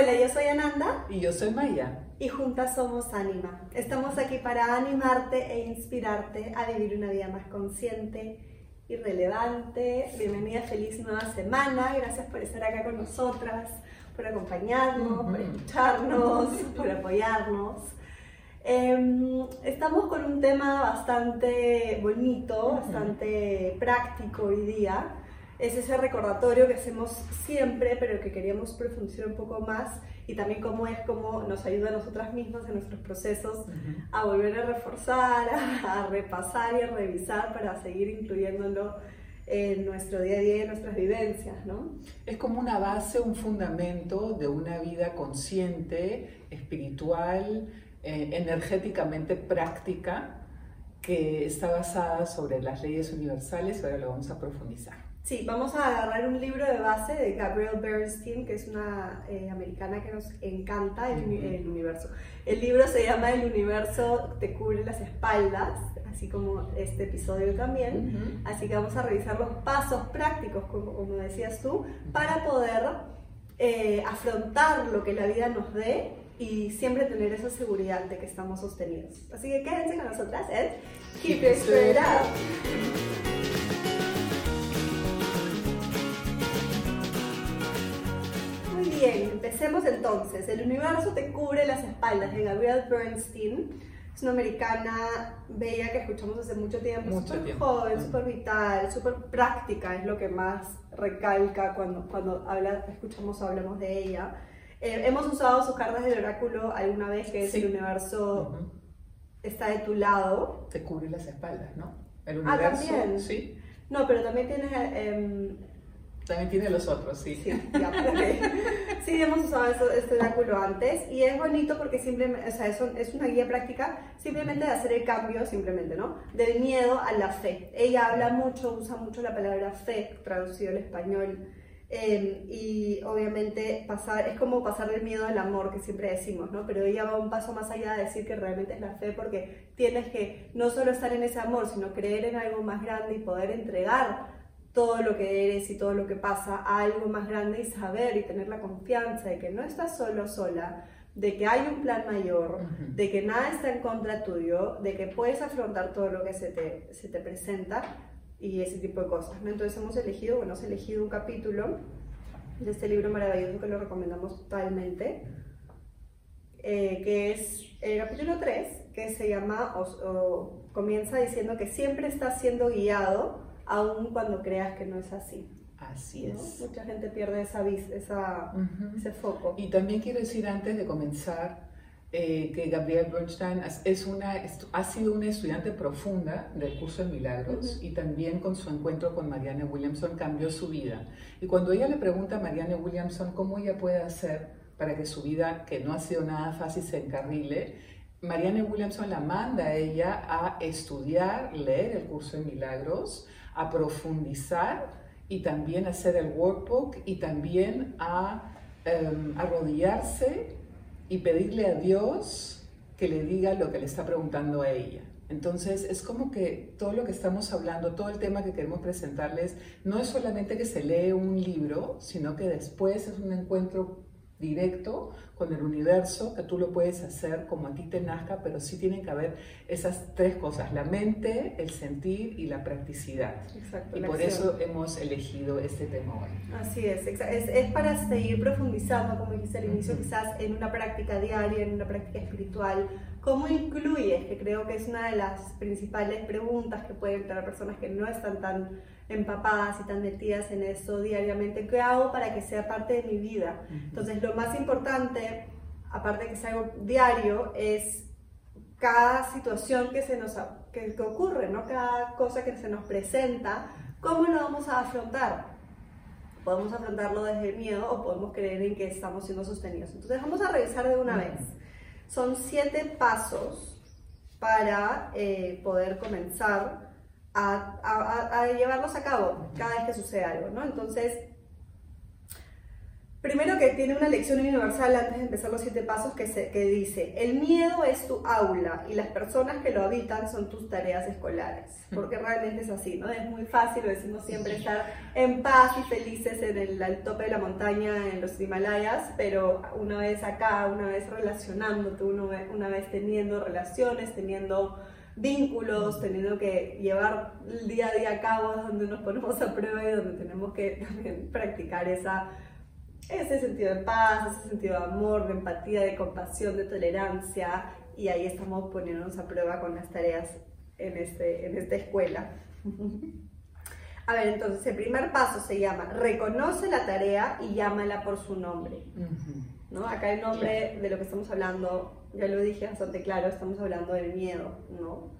Hola, yo soy Ananda. Y yo soy Maya. Y juntas somos Anima. Estamos aquí para animarte e inspirarte a vivir una vida más consciente y relevante. Bienvenida, feliz nueva semana. Gracias por estar acá con nosotras, por acompañarnos, por escucharnos, por apoyarnos. Em, estamos con un tema bastante bonito, bastante práctico hoy día es ese recordatorio que hacemos siempre, pero que queríamos profundizar un poco más y también cómo es cómo nos ayuda a nosotras mismas en nuestros procesos a volver a reforzar, a, repasar y a revisar para seguir incluyéndolo en nuestro día a día y en nuestras vivencias, ¿no? Es como una base, un fundamento de una vida consciente, espiritual, eh, energéticamente práctica, que está basada sobre las leyes universales y ahora lo vamos a profundizar. Sí, vamos a agarrar un libro de base de Gabrielle Bernstein, que es una eh, americana que nos encanta, el, universo. El libro se llama El universo te cubre las espaldas, así como este episodio también. Así que vamos a revisar los pasos prácticos, como, decías tú, para poder eh, afrontar lo que la vida nos dé y siempre tener esa seguridad de que estamos sostenidos. Así que quédense con nosotras en Keep It Straight Up. Bien, empecemos entonces. El universo te cubre las espaldas de Gabrielle Bernstein. Es una americana bella que escuchamos hace mucho tiempo, súper joven, súper vital, súper práctica, es lo que más recalca cuando, cuando habla, escuchamos o hablamos de ella. Eh, hemos usado sus cartas del oráculo alguna vez, que es el universo está de tu lado. Te cubre las espaldas, ¿no? El ah, universo, ah, también. Sí. No, pero también tienes eh, también tiene los otros, sí. Sí, sí hemos usado este oráculo antes y es bonito porque simplemente, o sea, es, es una guía práctica simplemente de hacer el cambio, simplemente, ¿no? Del miedo a la fe. Ella habla mucho, usa mucho la palabra fe, traducido al español. Em, y obviamente pasar, es como pasar del miedo al amor que siempre decimos, ¿no? Pero ella va un paso más allá de decir que realmente es la fe porque tienes que no solo estar en ese amor, sino creer en algo más grande y poder entregar todo lo que eres y todo lo que pasa a algo más grande y saber y tener la confianza de que no estás solo sola, de que hay un plan mayor, de que nada está en contra tuyo, de que puedes afrontar todo lo que se te, se te presenta y ese tipo de cosas. ¿no? Entonces hemos elegido, bueno, hemos elegido un capítulo de este libro maravilloso que lo recomendamos totalmente, eh, que es el capítulo 3, que se llama, o comienza diciendo que siempre estás siendo guiado aun cuando creas que no es así. Así es. Mucha gente pierde esa, esa ese foco. Y también quiero decir antes de comenzar eh, que Gabrielle Bernstein es una, ha sido una estudiante profunda del curso de milagros y también con su encuentro con Marianne Williamson cambió su vida. Y cuando ella le pregunta a Marianne Williamson cómo ella puede hacer para que su vida, que no ha sido nada fácil, se encarrile, Marianne Williamson la manda a ella a estudiar, leer el curso de milagros, a profundizar y también hacer el workbook y también a em, arrodillarse y pedirle a Dios que le diga lo que le está preguntando a ella. Entonces es como que todo lo que estamos hablando, todo el tema que queremos presentarles, no es solamente que se lee un libro, sino que después es un encuentro directo con el universo, que tú lo puedes hacer como a ti te nazca, pero sí tienen que haber esas tres cosas, la mente, el sentir y la practicidad. y por eso hemos elegido este tema hoy. Así es, es, es, para seguir profundizando, como dijiste al inicio, quizás en una práctica diaria, en una práctica espiritual. ¿Cómo incluyes? Que creo que es una de las principales preguntas que pueden tener personas que no están tan empapadas y tan metidas en eso diariamente, ¿qué hago para que sea parte de mi vida? Entonces, lo más importante, aparte de que sea algo diario, es cada situación que, se nos, que, ocurre, ¿no? cada cosa que se nos presenta, ¿cómo lo vamos a afrontar? Podemos afrontarlo desde el miedo o podemos creer en que estamos siendo sostenidos. Entonces, vamos a revisar de una vez. Son siete pasos para eh, poder comenzar a, llevarlos a cabo cada vez que sucede algo, ¿no? Entonces, Primero que tiene una lección universal antes de empezar los siete pasos que, se, que dice, el miedo es tu aula y las personas que lo habitan son tus tareas escolares, porque realmente es así, ¿no? Es muy fácil, lo decimos siempre, estar en paz y felices en el tope de la montaña, en los Himalayas, pero una vez acá, una vez relacionándote, una vez teniendo relaciones, teniendo vínculos, teniendo que llevar el día a día a cabo, donde nos ponemos a prueba y donde tenemos que también practicar esa ese sentido de paz, ese sentido de amor, de empatía, de compasión, de tolerancia, y ahí estamos poniéndonos a prueba con las tareas en, este, en esta escuela. A ver, entonces el primer paso se llama reconoce la tarea y llámala por su nombre. ¿no? Acá el nombre de lo que estamos hablando, ya lo dije bastante claro, estamos hablando del miedo, ¿no?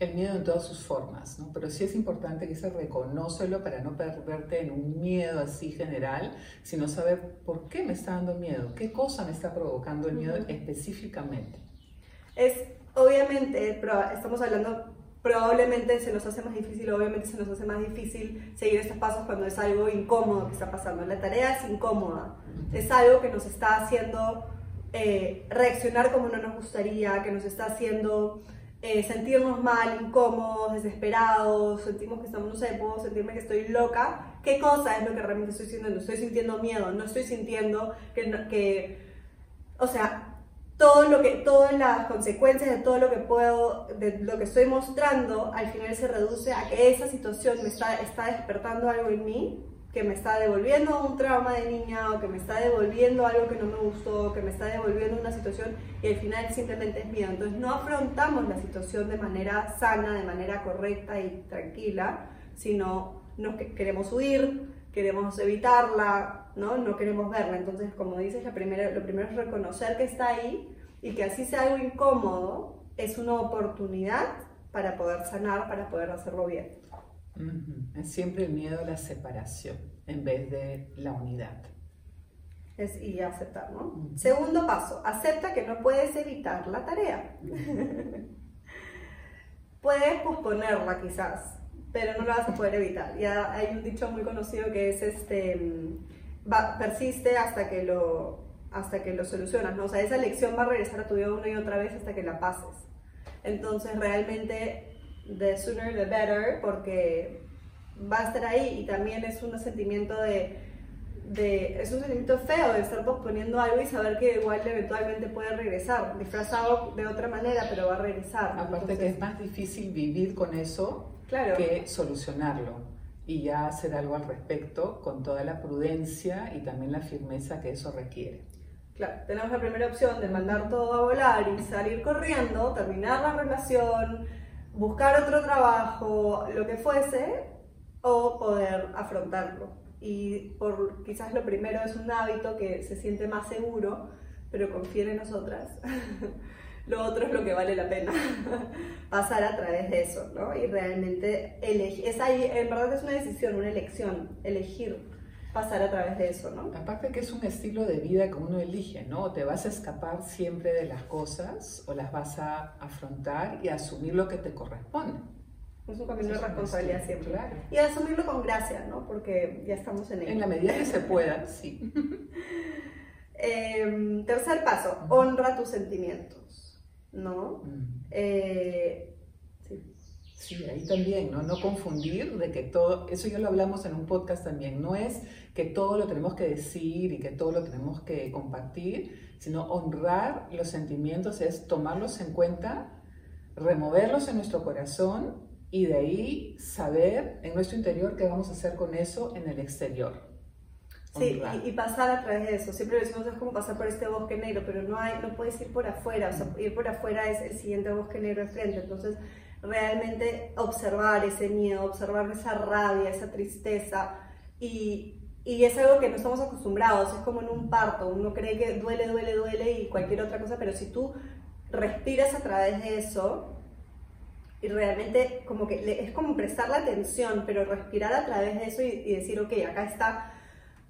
el miedo en todas sus formas, ¿no? Pero sí es importante que se reconócelo para no perderte en un miedo así general, sino saber por qué me está dando miedo, qué cosa me está provocando el miedo específicamente. Es, obviamente, estamos hablando, probablemente se nos hace más difícil, obviamente se nos hace más difícil seguir estos pasos cuando es algo incómodo que está pasando. La tarea es incómoda, es algo que nos está haciendo eh, reaccionar como no nos gustaría, que nos está haciendo eh, sentirnos mal, incómodos, desesperados, sentimos que estamos, no sé, puedo sentirme que estoy loca, ¿qué cosa es lo que realmente estoy sintiendo? Estoy sintiendo miedo, no estoy sintiendo que, que o sea, todo lo que, todas las consecuencias de todo lo que puedo, de lo que estoy mostrando, al final se reduce a que esa situación me está, está despertando algo en mí que me está devolviendo un trauma de niña o que me está devolviendo algo que no me gustó, que me está devolviendo una situación y al final simplemente es miedo. Entonces no afrontamos la situación de manera sana, de manera correcta y tranquila, sino nos queremos huir, queremos evitarla, ¿no? no queremos verla. Entonces, como dices, la primera, lo primero es reconocer que está ahí y que así sea algo incómodo, es una oportunidad para poder sanar, para poder hacerlo bien. Es siempre el miedo a la separación en vez de la unidad. Es, y aceptar, ¿no? Segundo paso, acepta que no puedes evitar la tarea. puedes posponerla quizás, pero no la vas a poder evitar. Ya hay un dicho muy conocido que es este, persiste hasta que lo, hasta que lo solucionas, ¿no? O sea, esa lección va a regresar a tu vida una y otra vez hasta que la pases. Entonces, realmente the sooner the better, porque va a estar ahí y también es un sentimiento de, de, es un sentimiento feo de estar posponiendo algo y saber que igual eventualmente puede regresar, disfrazado de otra manera, pero va a regresar. Aparte que es más difícil vivir con eso claro. que solucionarlo y ya hacer algo al respecto con toda la prudencia y también la firmeza que eso requiere. Claro, tenemos la primera opción de mandar todo a volar y salir corriendo, terminar la relación, buscar otro trabajo, lo que fuese, o poder afrontarlo. Y por quizás lo primero es un hábito que se siente más seguro, pero confía en nosotras. lo otro es lo que vale la pena pasar a través de eso, ¿no? Y realmente elegir, es ahí, en verdad es una decisión, una elección, elegir pasar a través de eso, ¿no? Aparte que es un estilo de vida que uno elige, ¿no? Te vas a escapar siempre de las cosas o las vas a afrontar y asumir lo que te corresponde. Es un camino de responsabilidad siempre. Claro. Y asumirlo con gracia, ¿no? Porque ya estamos en ello. En la medida que se pueda, sí. Em, tercer paso, honra tus sentimientos, ¿no? Eh, Sí, ahí también, ¿no? No confundir de que todo, eso ya lo hablamos en un podcast también, no es que todo lo tenemos que decir y que todo lo tenemos que compartir, sino honrar los sentimientos, es tomarlos en cuenta, removerlos en nuestro corazón y de ahí saber en nuestro interior qué vamos a hacer con eso en el exterior. Sí, y, pasar a través de eso. Siempre decimos es como pasar por este bosque negro, pero no hay, no puedes ir por afuera. O sea, ir por afuera es el siguiente bosque negro enfrente. Entonces, realmente observar ese miedo, observar esa rabia, esa tristeza y, y, es algo que no estamos acostumbrados, es como en un parto, uno cree que duele, duele, duele y cualquier otra cosa, pero si tú respiras a través de eso y realmente como que es como prestar la atención, pero respirar a través de eso y, y decir, ok, acá está,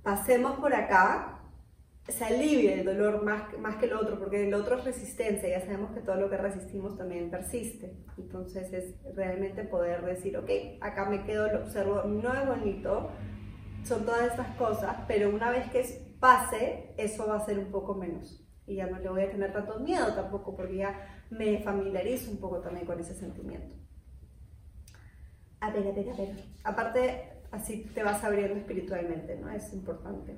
pasemos por acá se alivia el dolor más, más que el otro, porque el otro es resistencia, ya sabemos que todo lo que resistimos también persiste. Entonces es realmente poder decir, ok, acá me quedo, lo observo, no es bonito, son todas estas cosas, pero una vez que pase, eso va a ser un poco menos. Y ya no le voy a tener tanto miedo tampoco, porque ya me familiarizo un poco también con ese sentimiento. A ver, a ver, a ver. Aparte, así te vas abriendo espiritualmente, ¿no? Es importante.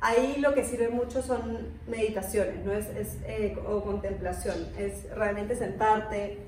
Ahí lo que sirve mucho son meditaciones, ¿no? Es, es eh, o contemplación. Es realmente sentarte,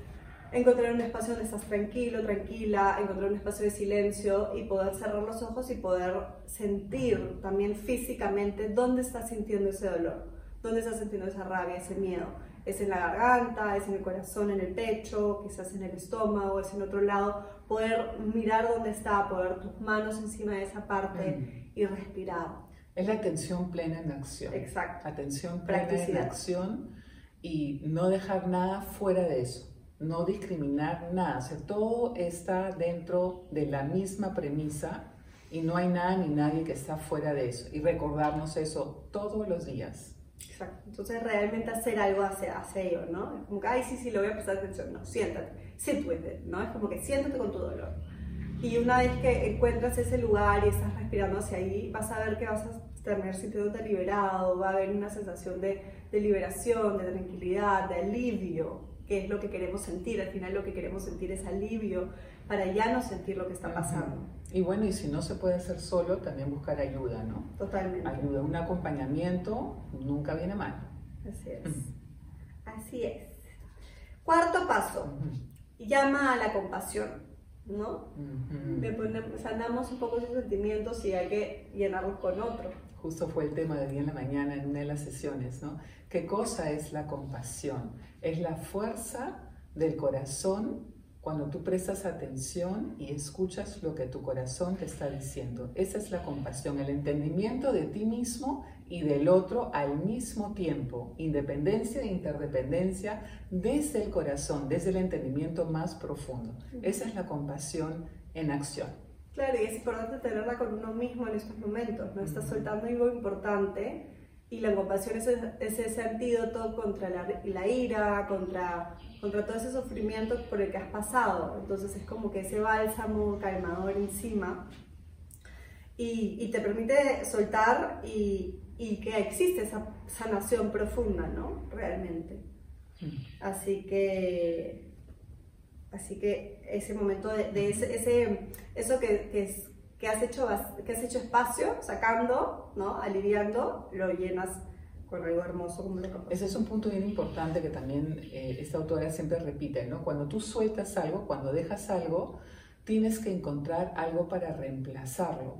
encontrar un espacio donde estás tranquilo, tranquila, encontrar un espacio de silencio y poder cerrar los ojos y poder sentir también físicamente dónde estás sintiendo ese dolor, dónde estás sintiendo esa rabia, ese miedo. Es en la garganta, es en el corazón, en el pecho, quizás en el estómago, es en otro lado. Poder mirar dónde está, poner tus manos encima de esa parte y respirar. Es la atención plena en acción. Exacto. Atención plena en acción y no dejar nada fuera de eso no discriminar nada, o sea, todo está dentro de la misma premisa y no hay nada ni nadie que está fuera de eso y recordarnos eso todos los días. Exacto, entonces realmente hacer algo hacia, ello, ¿no? Es como que, ay, sí, sí, lo voy a prestar atención, no, siéntate, sit with it, ¿no? Es como que siéntate con tu dolor. Y una vez que encuentras ese lugar y estás respirando hacia ahí, vas a ver que vas a terminar sintiéndote liberado, va a haber una sensación de, de liberación, de tranquilidad, de alivio, que es lo que queremos sentir. Al final lo que queremos sentir es alivio para ya no sentir lo que está pasando. Y bueno, y si no se puede hacer solo, también buscar ayuda, ¿no? Totalmente. Ayuda, un acompañamiento nunca viene mal. Así es. Así es. Cuarto paso, llama a la compasión, ¿no? sanamos un poco esos sentimientos y hay que llenarlos con otro. Justo fue el tema de hoy en la mañana en una de las sesiones, ¿no? ¿Qué cosa es la compasión? Es la fuerza del corazón cuando tú prestas atención y escuchas lo que tu corazón te está diciendo. Esa es la compasión, el entendimiento de ti mismo y del otro al mismo tiempo. Independencia e interdependencia desde el corazón, desde el entendimiento más profundo. Esa es la compasión en acción. Claro, y es importante tenerla con uno mismo en estos momentos, ¿no? Estás soltando algo importante y la compasión es, ese antídoto contra la, ira, contra, contra todo ese sufrimiento por el que has pasado. Entonces es como que ese bálsamo calmador encima y, y te permite soltar y, y, que existe esa sanación profunda, ¿no? Realmente. Así que, así que ese momento de, ese, ese, eso que, que es que has hecho, que has hecho espacio, sacando, ¿no? aliviando, lo llenas con algo hermoso como lo Ese es un punto bien importante que también eh, esta autora siempre repite, ¿no? Cuando tú sueltas algo, cuando dejas algo, tienes que encontrar algo para reemplazarlo,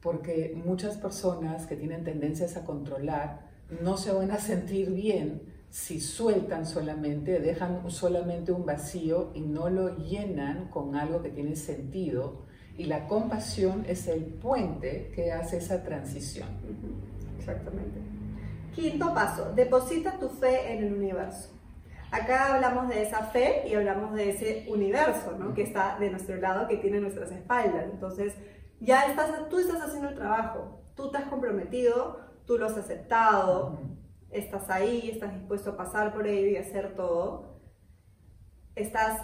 porque muchas personas que tienen tendencias a controlar no se van a sentir bien si sueltan solamente, dejan solamente un vacío y no lo llenan con algo que tiene sentido y la compasión es el puente que hace esa transición. Exactamente. Quinto paso, deposita tu fe en el universo. Acá hablamos de esa fe y hablamos de ese universo, ¿no? Que está de nuestro lado, que tiene nuestras espaldas. Entonces, ya estás, tú estás haciendo el trabajo, tú te has comprometido, tú lo has aceptado, estás ahí, estás dispuesto a pasar por ello y hacer todo. Estás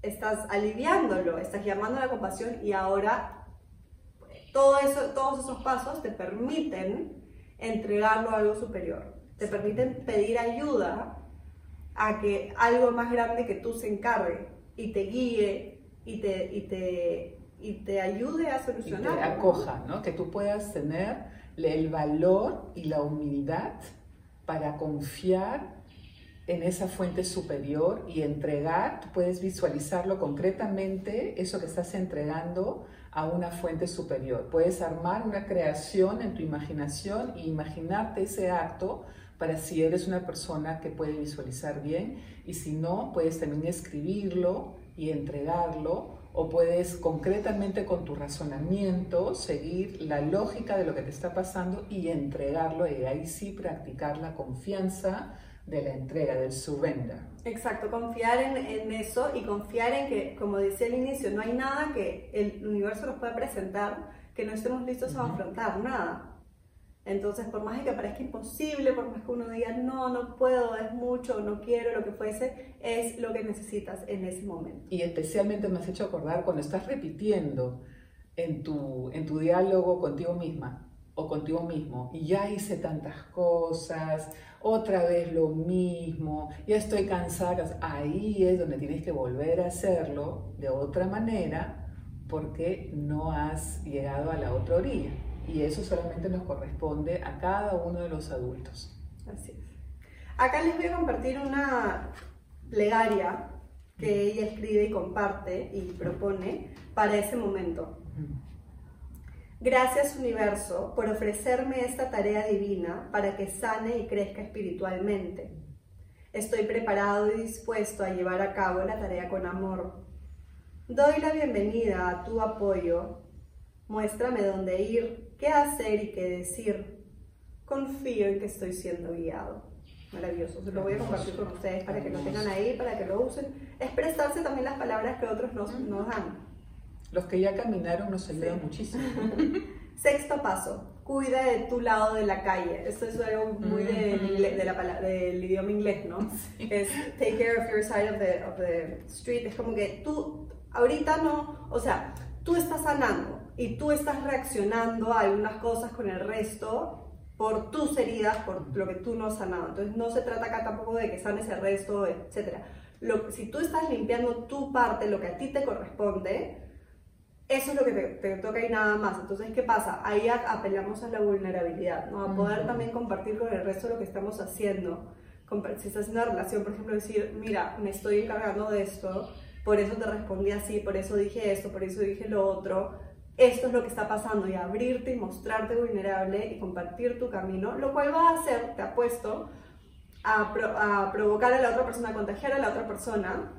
estás aliviándolo, estás llamando a la compasión y ahora todo eso, todos esos pasos te permiten entregarlo a algo superior, te permiten pedir ayuda a que algo más grande que tú se encargue y te guíe y te, y te, y te ayude a solucionar. Y te acoja, ¿no? Que tú puedas tener el valor y la humildad para confiar en esa fuente superior y entregar, tú puedes visualizarlo concretamente, eso que estás entregando a una fuente superior. Puedes armar una creación en tu imaginación e imaginarte ese acto para si eres una persona que puede visualizar bien y si no, puedes también escribirlo y entregarlo o puedes concretamente con tu razonamiento seguir la lógica de lo que te está pasando y entregarlo y ahí sí practicar la confianza de la entrega, del surrender. Exacto, confiar en, en, eso y confiar en que, como decía al inicio, no hay nada que el universo nos pueda presentar que no estemos listos a afrontar, nada. Entonces, por más que parezca imposible, por más que uno diga, no, no puedo, es mucho, no quiero, lo que fuese, es lo que necesitas en ese momento. Y especialmente me has hecho acordar cuando estás repitiendo en tu, en tu diálogo contigo misma, o contigo mismo, y ya hice tantas cosas, otra vez lo mismo, ya estoy cansada, ahí es donde tienes que volver a hacerlo de otra manera porque no has llegado a la otra orilla. Y eso solamente nos corresponde a cada uno de los adultos. Así es. Acá les voy a compartir una plegaria que ella escribe y comparte y propone para ese momento. Gracias universo por ofrecerme esta tarea divina para que sane y crezca espiritualmente. Estoy preparado y dispuesto a llevar a cabo la tarea con amor. Doy la bienvenida a tu apoyo. Muéstrame dónde ir, qué hacer y qué decir. Confío en que estoy siendo guiado. Maravilloso. Se lo voy a compartir con ustedes para que lo tengan ahí, para que lo usen. Expresarse también las palabras que otros nos, nos dan. Los que ya caminaron nos ayudan muchísimo. Sexto paso, cuida de tu lado de la calle. Esto es algo muy del, de la, del idioma inglés, ¿no? Es take care of your side of the, of the street. Es como que tú, ahorita no, o sea, tú estás sanando y tú estás reaccionando a algunas cosas con el resto por tus heridas, por lo que tú no has sanado. Entonces no se trata acá tampoco de que sanes el resto, etc. Lo, si tú estás limpiando tu parte, lo que a ti te corresponde, eso es lo que te, toca y nada más. Entonces, ¿qué pasa? Ahí apelamos a la vulnerabilidad, ¿no? A poder también compartir con el resto lo que estamos haciendo. Si estás en una relación, por ejemplo, decir, mira, me estoy encargando de esto, por eso te respondí así, por eso dije esto, por eso dije lo otro, esto es lo que está pasando y abrirte y mostrarte vulnerable y compartir tu camino, lo cual va a hacer, te apuesto, a, a provocar a la otra persona, a contagiar a la otra persona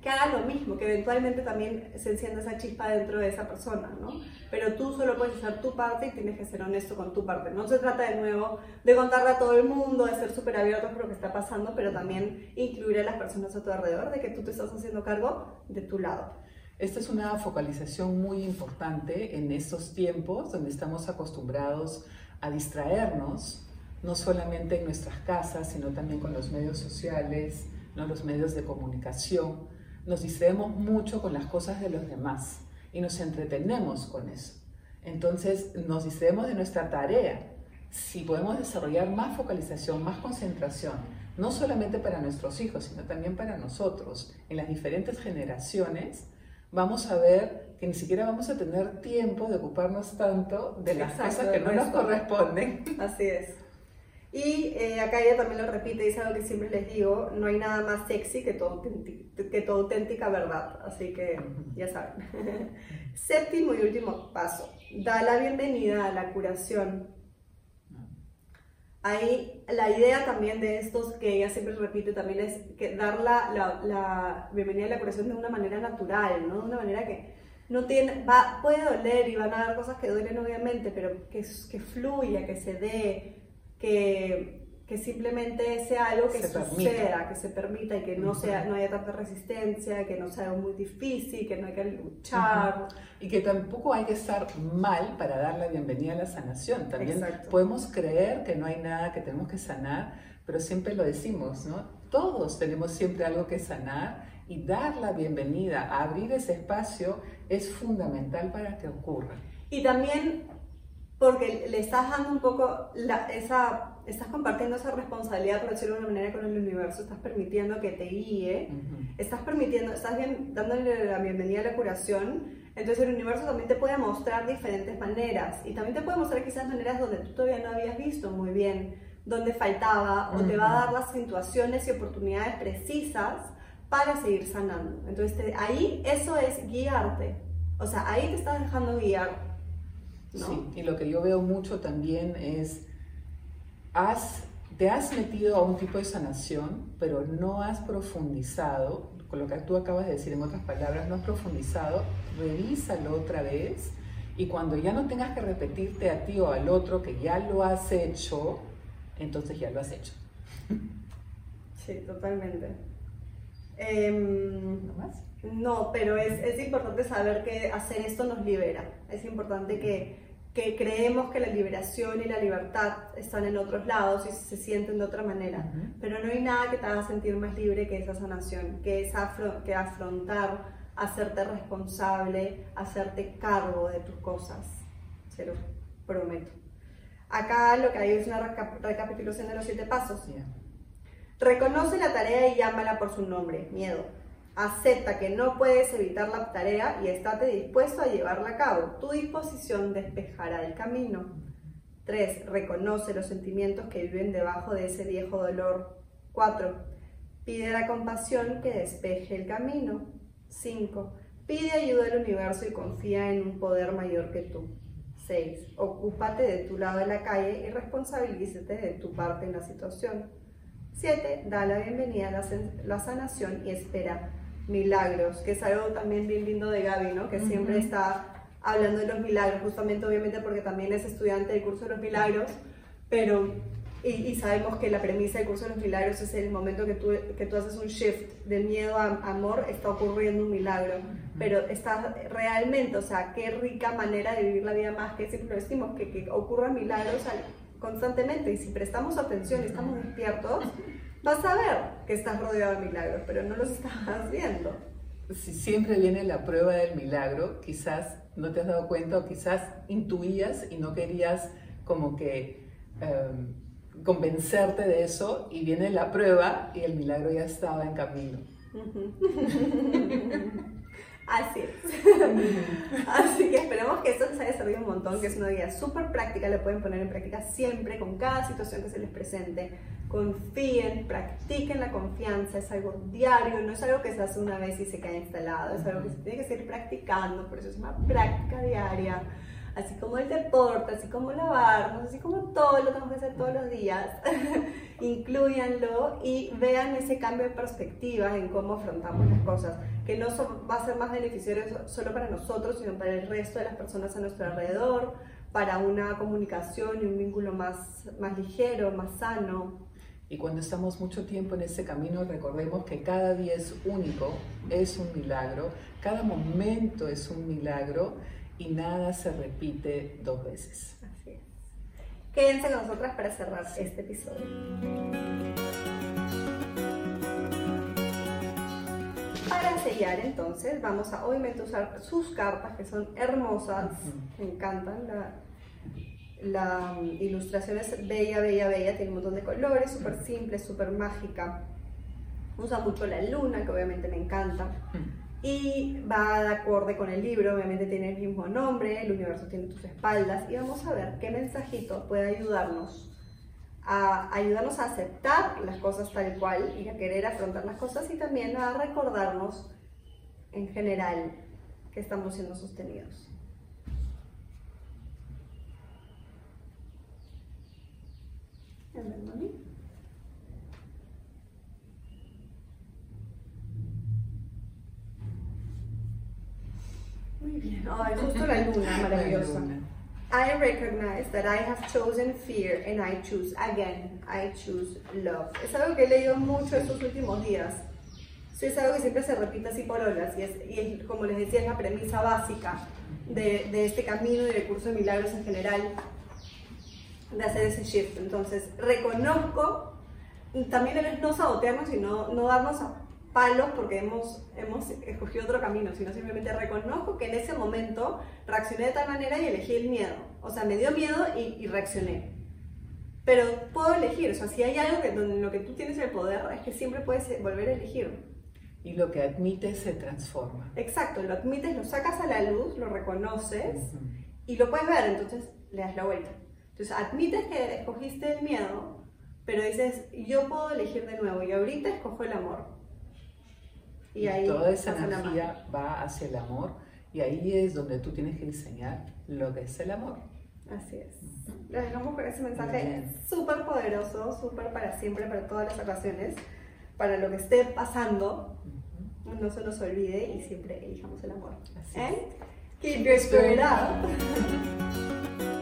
que haga lo mismo, que eventualmente también se encienda esa chispa dentro de esa persona, ¿no? Pero tú solo puedes hacer tu parte y tienes que ser honesto con tu parte. No se trata de nuevo de contarle a todo el mundo, de ser súper abierto por lo que está pasando, pero también incluir a las personas a tu alrededor, de que tú te estás haciendo cargo de tu lado. Esta es una focalización muy importante en estos tiempos donde estamos acostumbrados a distraernos, no solamente en nuestras casas, sino también con los medios sociales, ¿no? los medios de comunicación nos distraemos mucho con las cosas de los demás y nos entretenemos con eso. Entonces nos distraemos de nuestra tarea. Si podemos desarrollar más focalización, más concentración, no solamente para nuestros hijos, sino también para nosotros, en las diferentes generaciones, vamos a ver que ni siquiera vamos a tener tiempo de ocuparnos tanto de las cosas que no nos corresponden. Así es. Y eh, acá ella también lo repite, dice algo que siempre les digo, no hay nada más sexy que tu, que tu auténtica verdad, así que ya saben. Séptimo y último paso, da la bienvenida a la curación. Ahí la idea también de estos que ella siempre repite también es que dar la, la, la bienvenida a la curación de una manera natural, ¿no? De una manera que no tiene, va, puede doler y van a dar cosas que duelen obviamente, pero que, que fluya, que se dé, que, que simplemente sea algo que suceda, que se permita y que no, sea, no haya tanta resistencia, que no sea muy difícil, que no hay que luchar. Y que tampoco hay que estar mal para dar la bienvenida a la sanación. También podemos creer que no hay nada que tenemos que sanar, pero siempre lo decimos, ¿no? Todos tenemos siempre algo que sanar y dar la bienvenida, abrir ese espacio es fundamental para que ocurra. Y también porque le estás dando un poco la, esa, estás compartiendo esa responsabilidad, por decirlo de una manera, con el universo, estás permitiendo que te guíe, estás permitiendo, estás bien, dándole la bienvenida a la curación, entonces el universo también te puede mostrar diferentes maneras y también te puede mostrar quizás maneras donde tú todavía no habías visto muy bien dónde faltaba o te va a dar las situaciones y oportunidades precisas para seguir sanando. Entonces ahí eso es guiarte, o sea, ahí te estás dejando guiar Sí, y lo que yo veo mucho también es, has, te has metido a un tipo de sanación, pero no has profundizado, con lo que tú acabas de decir en otras palabras, no has profundizado, revísalo otra vez y cuando ya no tengas que repetirte a ti o al otro que ya lo has hecho, entonces ya lo has hecho. Sí, totalmente. Em, ¿No más? No, pero es, es, importante saber que hacer esto nos libera. Es importante que, que, creemos que la liberación y la libertad están en otros lados y se sienten de otra manera. Pero no hay nada que te haga sentir más libre que esa sanación, que es que afrontar, hacerte responsable, hacerte cargo de tus cosas. Se lo prometo. Acá lo que hay es una recapitulación de los siete pasos. Reconoce la tarea y llámala por su nombre, miedo. Acepta que no puedes evitar la tarea y estate dispuesto a llevarla a cabo. Tu disposición despejará el camino. 3. Reconoce los sentimientos que viven debajo de ese viejo dolor. 4. Pide la compasión que despeje el camino. 5. Pide ayuda al universo y confía en un poder mayor que tú. 6. Ocúpate de tu lado de la calle y responsabilízate de tu parte en la situación. 7. Da la bienvenida a la, sanación y espera milagros, que es algo también bien lindo de Gaby, ¿no? Que siempre está hablando de los milagros, justamente obviamente porque también es estudiante del curso de los milagros, pero y, sabemos que la premisa del curso de los milagros es el momento que tú, que tú haces un shift de miedo a amor, está ocurriendo un milagro. Pero está realmente, o sea, qué rica manera de vivir la vida más que siempre lo decimos, que, que ocurran milagros constantemente. Y si prestamos atención y estamos despiertos, vas a ver que estás rodeado de milagros, pero no los estás viendo. Si siempre viene la prueba del milagro, quizás no te has dado cuenta o quizás intuías y no querías como que... Em, convencerte de eso y viene la prueba y el milagro ya estaba en camino. Así es. Así que esperemos que esto les haya servido un montón, que es una guía súper práctica, la pueden poner en práctica siempre, con cada situación que se les presente. Confíen, practiquen la confianza, es algo diario, no es algo que se hace una vez y se queda instalado, es algo que se tiene que seguir practicando, por eso es una práctica diaria así como el deporte, así como lavarnos, así como todo lo que tenemos que hacer todos los días, incluyanlo y vean ese cambio de perspectiva en cómo afrontamos las cosas, que no va a ser más beneficioso solo para nosotros, sino para el resto de las personas a nuestro alrededor, para una comunicación y un vínculo más, más ligero, más sano. Y cuando estamos mucho tiempo en ese camino, recordemos que cada día es único, es un milagro, cada momento es un milagro y nada se repite dos veces. Así es. Quédense con nosotras para cerrar este episodio. Para sellar entonces vamos a obviamente usar sus cartas que son hermosas, me encantan, la, la ilustración es bella, bella, bella, tiene un montón de colores, súper simple, súper mágica. Usa mucho la luna, que obviamente me encanta. Y va de acorde con el libro, obviamente tiene el mismo nombre, el universo tiene tus espaldas. Y vamos a ver qué mensajito puede ayudarnos a ayudarnos a aceptar las cosas tal cual y a querer afrontar las cosas y también a recordarnos en general que estamos siendo sostenidos. Muy bien. Ay, justo la luna, maravillosa. I recognize that I have chosen fear and I choose again. I choose love. Es algo que he leído mucho estos últimos días. Sí, es algo que siempre se repite así por olas y es, y es, como les decía, es la premisa básica de, de este camino y del curso de milagros en general, de hacer ese shift. Entonces, reconozco, también es no sabotearnos y no, no darnos a palos porque hemos, hemos escogido otro camino, sino simplemente reconozco que en ese momento reaccioné de tal manera y elegí el miedo. O sea, me dio miedo y, reaccioné. Pero puedo elegir, o sea, si hay algo que, en lo que tú tienes el poder es que siempre puedes volver a elegir. Y lo que admites se transforma. Exacto, lo admites, lo sacas a la luz, lo reconoces y lo puedes ver, entonces le das la vuelta. Entonces admites que escogiste el miedo, pero dices, yo puedo elegir de nuevo y ahorita escojo el amor y, toda esa energía va hacia el amor y ahí es donde tú tienes que enseñar lo que es el amor. Así es. Les dejamos con ese mensaje súper poderoso, súper para siempre, para todas las ocasiones, para lo que esté pasando. No se nos olvide y siempre elijamos el amor. Así ¿Eh? Keep your spirit up.